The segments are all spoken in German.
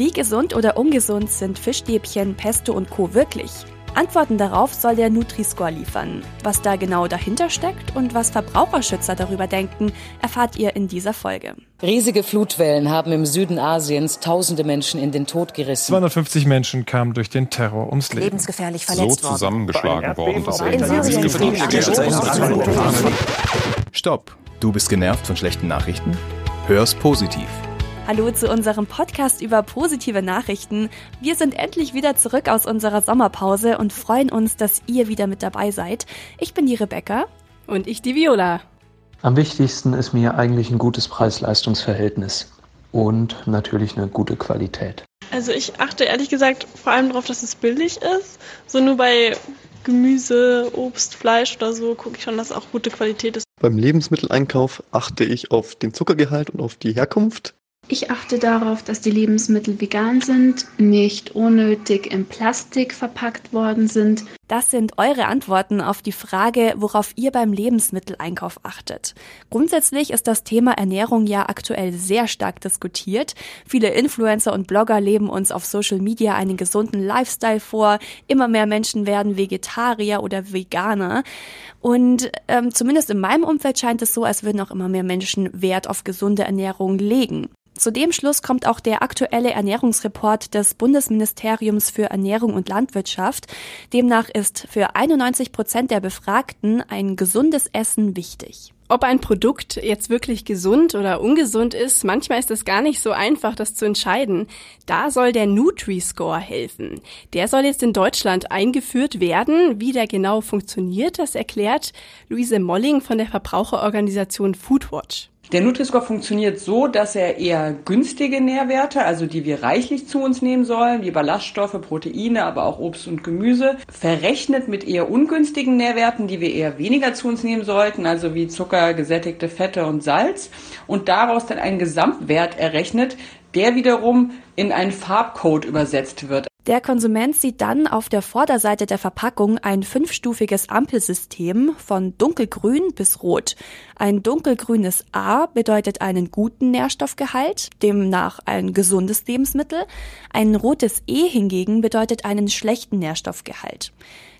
Wie gesund oder ungesund sind Fischstäbchen, Pesto und Co. wirklich? Antworten darauf soll der Nutri-Score liefern. Was da genau dahinter steckt und was Verbraucherschützer darüber denken, erfahrt ihr in dieser Folge. Riesige Flutwellen haben im Süden Asiens tausende Menschen in den Tod gerissen. 250 Menschen kamen durch den Terror ums Leben. Lebensgefährlich verletzt so zusammengeschlagen worden, dass In Syrien Stopp! Du bist genervt von schlechten Nachrichten? Hör's positiv. Hallo zu unserem Podcast über positive Nachrichten. Wir sind endlich wieder zurück aus unserer Sommerpause und freuen uns, dass ihr wieder mit dabei seid. Ich bin die Rebecca. Und ich die Viola. Am wichtigsten ist mir eigentlich ein gutes Preis-Leistungs-Verhältnis und natürlich eine gute Qualität. Also ich achte ehrlich gesagt vor allem darauf, dass es billig ist. So nur bei Gemüse, Obst, Fleisch oder so gucke ich schon, dass es auch gute Qualität ist. Beim Lebensmitteleinkauf achte ich auf den Zuckergehalt und auf die Herkunft. Ich achte darauf, dass die Lebensmittel vegan sind, nicht unnötig in Plastik verpackt worden sind. Das sind eure Antworten auf die Frage, worauf ihr beim Lebensmitteleinkauf achtet. Grundsätzlich ist das Thema Ernährung ja aktuell sehr stark diskutiert. Viele Influencer und Blogger leben uns auf Social Media einen gesunden Lifestyle vor. Immer mehr Menschen werden Vegetarier oder Veganer. Und ähm, zumindest in meinem Umfeld scheint es so, als würden auch immer mehr Menschen Wert auf gesunde Ernährung legen. Zu dem Schluss kommt auch der aktuelle Ernährungsreport des Bundesministeriums für Ernährung und Landwirtschaft. Demnach ist für 91 Prozent der Befragten ein gesundes Essen wichtig. Ob ein Produkt jetzt wirklich gesund oder ungesund ist, manchmal ist es gar nicht so einfach, das zu entscheiden. Da soll der Nutri-Score helfen. Der soll jetzt in Deutschland eingeführt werden. Wie der genau funktioniert, das erklärt Luise Molling von der Verbraucherorganisation Foodwatch. Der Nutri-Score funktioniert so, dass er eher günstige Nährwerte, also die wir reichlich zu uns nehmen sollen, wie Ballaststoffe, Proteine, aber auch Obst und Gemüse, verrechnet mit eher ungünstigen Nährwerten, die wir eher weniger zu uns nehmen sollten, also wie Zucker, gesättigte Fette und Salz, und daraus dann einen Gesamtwert errechnet, der wiederum in einen Farbcode übersetzt wird. Der Konsument sieht dann auf der Vorderseite der Verpackung ein fünfstufiges Ampelsystem von dunkelgrün bis rot. Ein dunkelgrünes A bedeutet einen guten Nährstoffgehalt, demnach ein gesundes Lebensmittel. Ein rotes E hingegen bedeutet einen schlechten Nährstoffgehalt.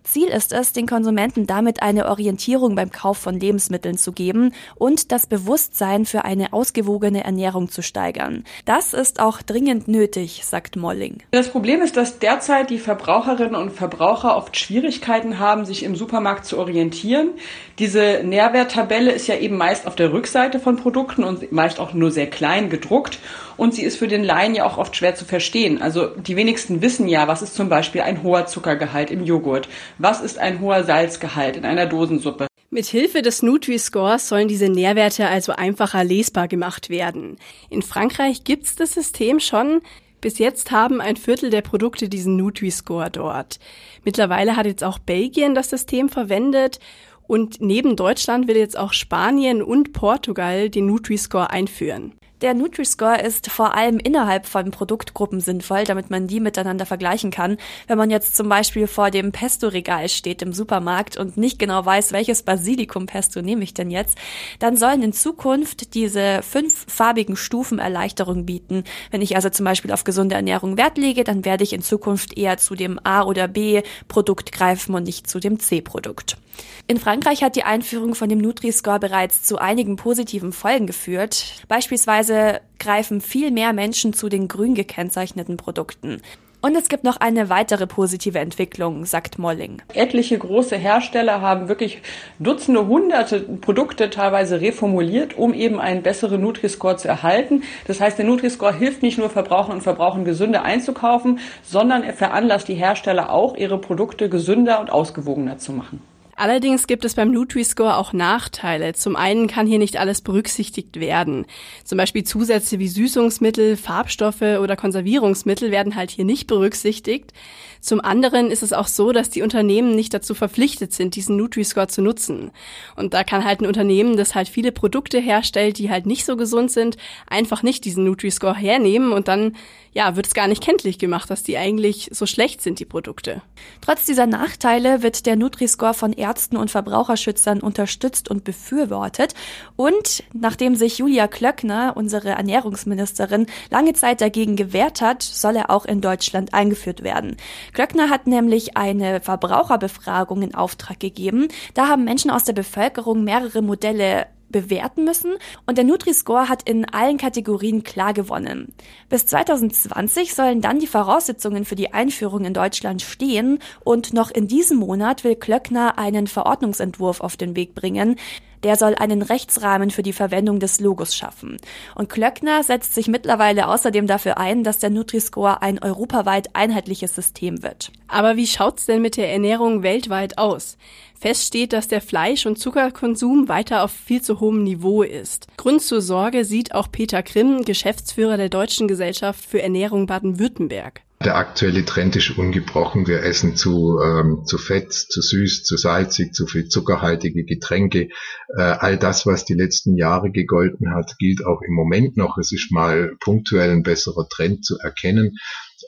Ziel ist es, den Konsumenten damit eine Orientierung beim Kauf von Lebensmitteln zu geben und das Bewusstsein für eine ausgewogene Ernährung zu steigern. Das ist auch dringend nötig, sagt Molling. Das Problem ist, dass derzeit die Verbraucherinnen und Verbraucher oft Schwierigkeiten haben, sich im Supermarkt zu orientieren. Diese Nährwerttabelle ist ja eben meist auf der Rückseite von Produkten und meist auch nur sehr klein gedruckt und sie ist für den Laien ja auch oft schwer zu verstehen. Also die wenigsten wissen ja, was ist zum Beispiel ein hoher Zuckergehalt im Joghurt, was ist ein hoher Salzgehalt in einer Dosensuppe. Mit Hilfe des Nutri-Scores sollen diese Nährwerte also einfacher lesbar gemacht werden. In Frankreich gibt's das System schon. Bis jetzt haben ein Viertel der Produkte diesen Nutri-Score dort. Mittlerweile hat jetzt auch Belgien das System verwendet und neben Deutschland will jetzt auch Spanien und Portugal den Nutri-Score einführen. Der Nutri-Score ist vor allem innerhalb von Produktgruppen sinnvoll, damit man die miteinander vergleichen kann. Wenn man jetzt zum Beispiel vor dem Pesto-Regal steht im Supermarkt und nicht genau weiß, welches Basilikum-Pesto nehme ich denn jetzt, dann sollen in Zukunft diese fünffarbigen Stufen Erleichterung bieten. Wenn ich also zum Beispiel auf gesunde Ernährung Wert lege, dann werde ich in Zukunft eher zu dem A- oder B-Produkt greifen und nicht zu dem C-Produkt. In Frankreich hat die Einführung von dem Nutri-Score bereits zu einigen positiven Folgen geführt. Beispielsweise greifen viel mehr Menschen zu den grün gekennzeichneten Produkten. Und es gibt noch eine weitere positive Entwicklung, sagt Molling. Etliche große Hersteller haben wirklich Dutzende, hunderte Produkte teilweise reformuliert, um eben einen besseren Nutri-Score zu erhalten. Das heißt, der Nutri-Score hilft nicht nur Verbrauchern und Verbrauchern gesünder einzukaufen, sondern er veranlasst die Hersteller auch, ihre Produkte gesünder und ausgewogener zu machen. Allerdings gibt es beim Nutri-Score auch Nachteile. Zum einen kann hier nicht alles berücksichtigt werden. Zum Beispiel Zusätze wie Süßungsmittel, Farbstoffe oder Konservierungsmittel werden halt hier nicht berücksichtigt. Zum anderen ist es auch so, dass die Unternehmen nicht dazu verpflichtet sind, diesen Nutri-Score zu nutzen. Und da kann halt ein Unternehmen, das halt viele Produkte herstellt, die halt nicht so gesund sind, einfach nicht diesen Nutri-Score hernehmen und dann, ja, wird es gar nicht kenntlich gemacht, dass die eigentlich so schlecht sind, die Produkte. Trotz dieser Nachteile wird der Nutri-Score von Ärzten und Verbraucherschützern unterstützt und befürwortet. Und nachdem sich Julia Klöckner, unsere Ernährungsministerin, lange Zeit dagegen gewehrt hat, soll er auch in Deutschland eingeführt werden. Klöckner hat nämlich eine Verbraucherbefragung in Auftrag gegeben. Da haben Menschen aus der Bevölkerung mehrere Modelle bewerten müssen und der Nutri-Score hat in allen Kategorien klar gewonnen. Bis 2020 sollen dann die Voraussetzungen für die Einführung in Deutschland stehen und noch in diesem Monat will Klöckner einen Verordnungsentwurf auf den Weg bringen. Der soll einen Rechtsrahmen für die Verwendung des Logos schaffen. Und Klöckner setzt sich mittlerweile außerdem dafür ein, dass der Nutri-Score ein europaweit einheitliches System wird. Aber wie schaut's denn mit der Ernährung weltweit aus? Fest steht, dass der Fleisch- und Zuckerkonsum weiter auf viel zu hohem Niveau ist. Grund zur Sorge sieht auch Peter Grimm, Geschäftsführer der Deutschen Gesellschaft für Ernährung Baden-Württemberg. Der aktuelle Trend ist ungebrochen. Wir essen zu, ähm, zu fett, zu süß, zu salzig, zu viel zuckerhaltige Getränke. Äh, all das, was die letzten Jahre gegolten hat, gilt auch im Moment noch. Es ist mal punktuell ein besserer Trend zu erkennen.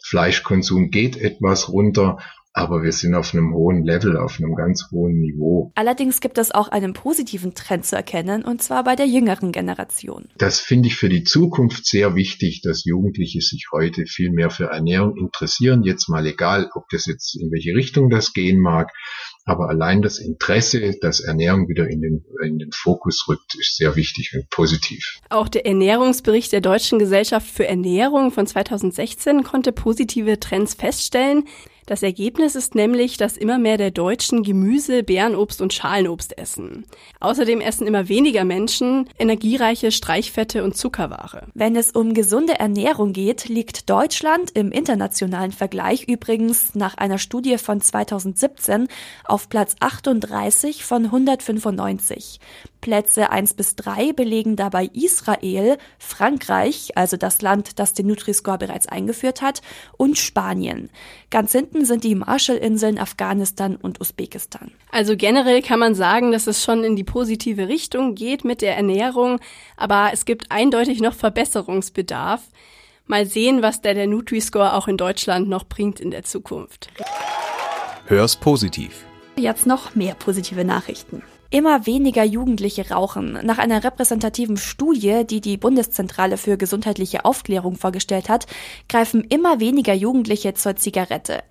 Fleischkonsum geht etwas runter, aber wir sind auf einem hohen Level, auf einem ganz hohen Niveau. Allerdings gibt es auch einen positiven Trend zu erkennen, und zwar bei der jüngeren Generation. Das finde ich für die Zukunft sehr wichtig, dass Jugendliche sich heute viel mehr für Ernährung interessieren. Jetzt mal egal, ob das jetzt in welche Richtung das gehen mag. Aber allein das Interesse, dass Ernährung wieder in den, in den Fokus rückt, ist sehr wichtig und positiv. Auch der Ernährungsbericht der Deutschen Gesellschaft für Ernährung von 2016 konnte positive Trends feststellen. Das Ergebnis ist nämlich, dass immer mehr der Deutschen Gemüse, Beerenobst und Schalenobst essen. Außerdem essen immer weniger Menschen energiereiche Streichfette und Zuckerware. Wenn es um gesunde Ernährung geht, liegt Deutschland im internationalen Vergleich übrigens nach einer Studie von 2017 auf Platz 38 von 195. Plätze 1 bis 3 belegen dabei Israel, Frankreich, also das Land, das den Nutri-Score bereits eingeführt hat, und Spanien. Ganz hinten sind die Marshallinseln, Afghanistan und Usbekistan. Also generell kann man sagen, dass es schon in die positive Richtung geht mit der Ernährung, aber es gibt eindeutig noch Verbesserungsbedarf. Mal sehen, was der, der Nutri-Score auch in Deutschland noch bringt in der Zukunft. Hör's positiv. Jetzt noch mehr positive Nachrichten. Immer weniger Jugendliche rauchen. Nach einer repräsentativen Studie, die die Bundeszentrale für gesundheitliche Aufklärung vorgestellt hat, greifen immer weniger Jugendliche zur Zigarette.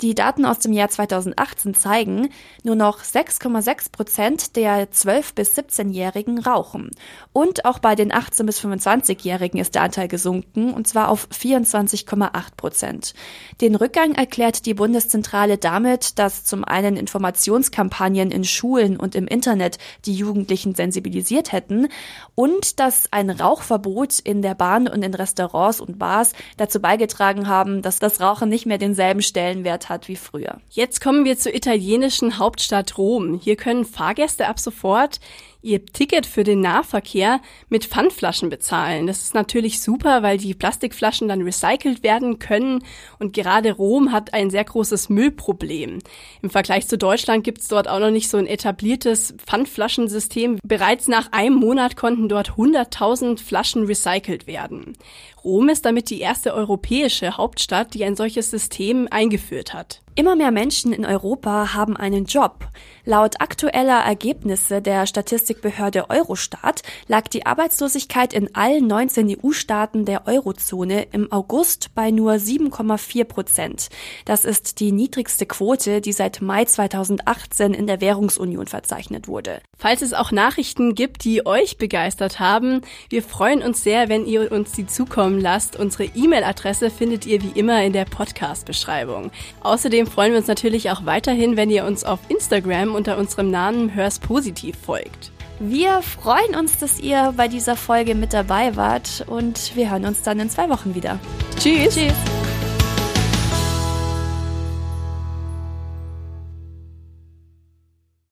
Die Daten aus dem Jahr 2018 zeigen, nur noch 6,6 Prozent der 12- bis 17-Jährigen rauchen. Und auch bei den 18- bis 25-Jährigen ist der Anteil gesunken, und zwar auf 24,8 Prozent. Den Rückgang erklärt die Bundeszentrale damit, dass zum einen Informationskampagnen in Schulen und im Internet Internet die Jugendlichen sensibilisiert hätten und dass ein Rauchverbot in der Bahn und in Restaurants und Bars dazu beigetragen haben, dass das Rauchen nicht mehr denselben Stellenwert hat wie früher. Jetzt kommen wir zur italienischen Hauptstadt Rom. Hier können Fahrgäste ab sofort ihr Ticket für den Nahverkehr mit Pfandflaschen bezahlen. Das ist natürlich super, weil die Plastikflaschen dann recycelt werden können und gerade Rom hat ein sehr großes Müllproblem. Im Vergleich zu Deutschland gibt es dort auch noch nicht so ein etabliertes Pfandflaschensystem. Bereits nach einem Monat konnten dort 100.000 Flaschen recycelt werden. Rom ist damit die erste europäische Hauptstadt, die ein solches System eingeführt hat. Immer mehr Menschen in Europa haben einen Job. Laut aktueller Ergebnisse der Statistikbehörde Eurostat lag die Arbeitslosigkeit in allen 19 EU-Staaten der Eurozone im August bei nur 7,4 Prozent. Das ist die niedrigste Quote, die seit Mai 2018 in der Währungsunion verzeichnet wurde. Falls es auch Nachrichten gibt, die euch begeistert haben, wir freuen uns sehr, wenn ihr uns die zukommen lasst. Unsere E-Mail-Adresse findet ihr wie immer in der Podcast-Beschreibung. Außerdem freuen wir uns natürlich auch weiterhin, wenn ihr uns auf Instagram unter unserem Namen Hör's Positiv folgt. Wir freuen uns, dass ihr bei dieser Folge mit dabei wart und wir hören uns dann in zwei Wochen wieder. Tschüss. Tschüss.